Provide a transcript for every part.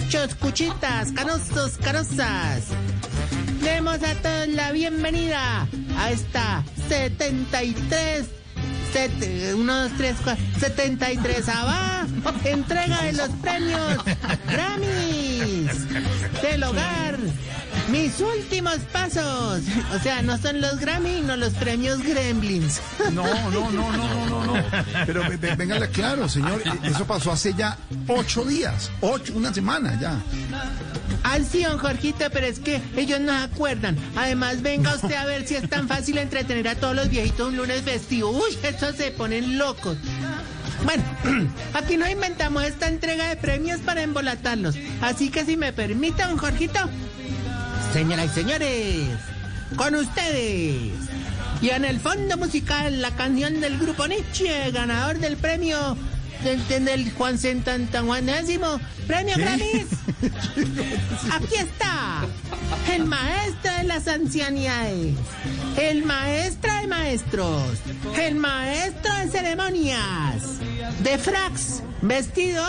Cuchos, cuchitas, canosos, canosas. Demos a todos la bienvenida a esta 73, 1, 2, 3, 4, 73 va entrega de los premios Mis últimos pasos. O sea, no son los Grammy, no los premios Gremlins. No, no, no, no, no, no, no. Pero véngale claro, señor. Eso pasó hace ya ocho días, ocho, una semana ya. Ay, sí, don Jorgito, pero es que ellos no se acuerdan. Además, venga usted a ver si es tan fácil entretener a todos los viejitos un lunes festivo. Uy, estos se ponen locos. Bueno, aquí no inventamos esta entrega de premios para embolatarlos. Así que si me permite, don Jorgito. Señoras y señores, con ustedes. Y en el fondo musical, la canción del grupo Nietzsche, ganador del premio del, del Juan Centantaguanésimo, premio Grammys. Aquí está, el maestro de las ancianidades, el maestro de maestros, el maestro de ceremonias, de frax, vestido,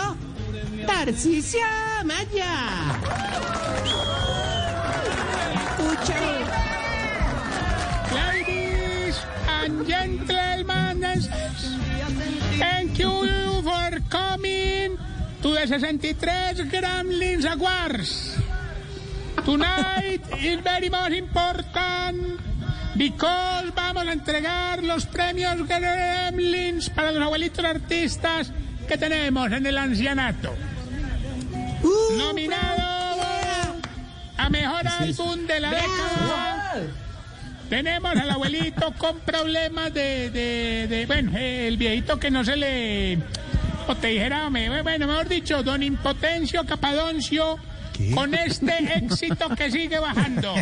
Tarcisio Maya. Ladies and gentlemen, thank you for coming to the 63 Gremlins Awards. Tonight is very much important because vamos a entregar los premios Gremlins para los abuelitos artistas que tenemos en el ancianato. Uh, Nominado a mejor álbum de la década. Tenemos al abuelito con problemas de, de, de- bueno, eh, el viejito que no se le, o te dijera, me- bueno, mejor dicho, don Impotencio Capadoncio, con este éxito que sigue bajando.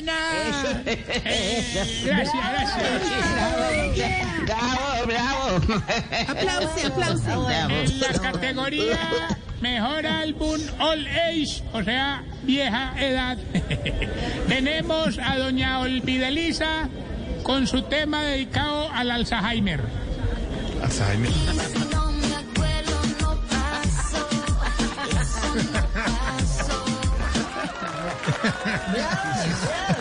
Buena. Eh, gracias, gracias. Bravo, bravo. Aplausos, aplausos. En la categoría Mejor Álbum All Age, o sea, vieja edad, tenemos a doña Olvidelisa con su tema dedicado al Alzheimer. Alzheimer.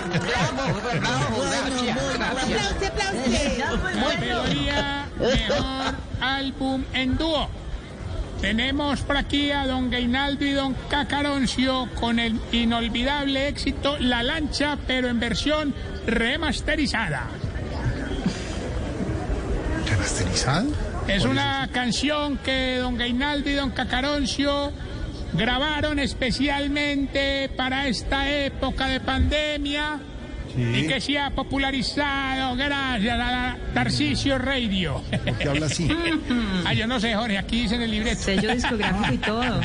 Bravo, bravo, gracias, gracias. Mejor Álbum en Dúo. Tenemos por aquí a don Gainaldo y don Cacaroncio con el inolvidable éxito La Lancha, pero en versión remasterizada. ¿Remasterizado? Es una canción que don Gainaldo y don Cacaroncio grabaron especialmente para esta época de pandemia y que se ha popularizado gracias a la Tarcisio Radio. ¿Por qué habla así? ah, yo no sé, Jorge, aquí dice en el libreto. Sello discográfico y todo.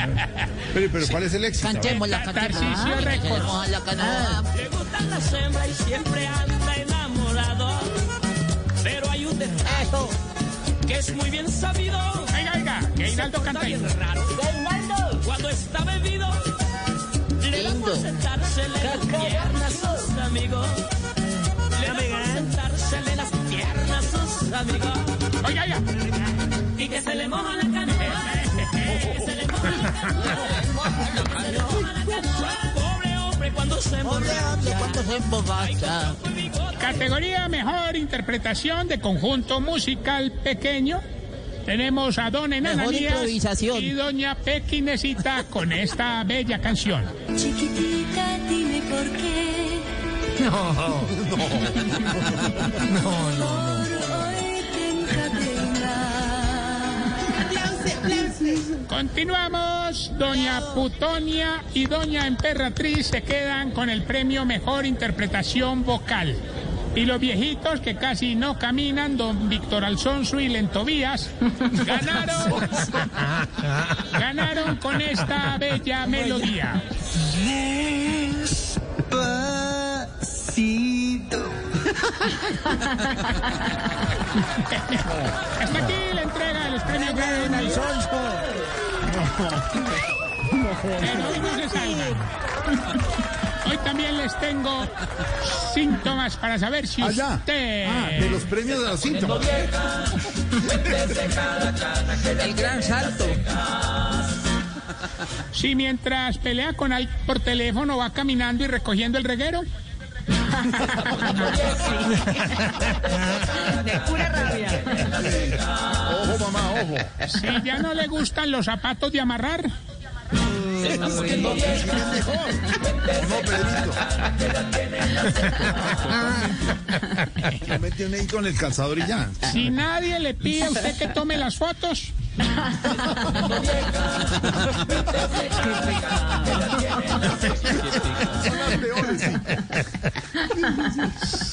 Pero, pero ¿cuál es el éxito? Cantémosla, cantémosla. Tarcisio Records. Cantémosla, cantémosla. Le gustan las hembras y siempre anda enamorado. Pero hay un detalle que es muy bien sabido. Oiga, oiga, Gainaldo Está canta ahí. bien raro. Está bebido, le da por sentársele en las piernas a sus amigos. Le da por sentársele en las piernas a sus amigos. Oiga, oiga. Y que se le moja la canoa. Que se le moja la canoa. Se le moja la canoa. Pobre hombre cuando se emborracha. ¿Cuánto se emborracha? Categoría Mejor Interpretación de Conjunto Musical Pequeño. Tenemos a Don Enananías y Doña Pequinesita con esta bella canción. Chiquitita, dime por qué. Te encadena. Continuamos. Doña Putonia y Doña Emperatriz se quedan con el premio Mejor Interpretación Vocal. Y los viejitos que casi no caminan, don Víctor Alfonso y Lentobías, ganaron, ganaron con esta bella melodía. Hasta aquí la entrega de los premios Grammy. Pero hoy no se salgan. Hoy también les tengo síntomas para saber si Allá. usted... Ah, de los premios de los síntomas. El gran salto. Si mientras pelea con alguien por teléfono va caminando y recogiendo el reguero. Ojo, mamá, ojo. Si ya no le gustan los zapatos de amarrar. No, Pedrito. Lo mete uno ahí con el calzador y ya. Si nadie le pide a usted que tome las fotos.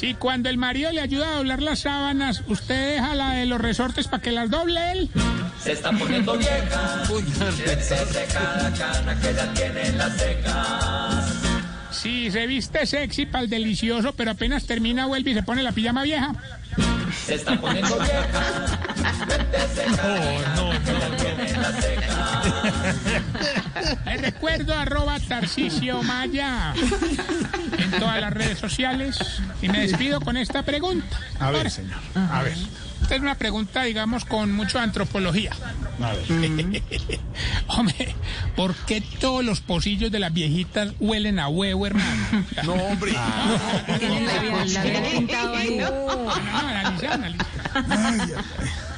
Si cuando el marido le ayuda a doblar las sábanas, usted deja la de los resortes para que las doble él. Si se viste sexy para el delicioso, pero apenas termina, vuelve y se pone la pijama vieja. Les recuerdo arroba Tarcisio Maya en todas las redes sociales y me despido con esta pregunta. A ver, Ahora, señor. A ver. Esta es una pregunta, digamos, con mucho antropología. A ver. Hombre, ¿por qué todos los pocillos de las viejitas huelen a huevo, hermano? No, hombre. No, analiza, analiza.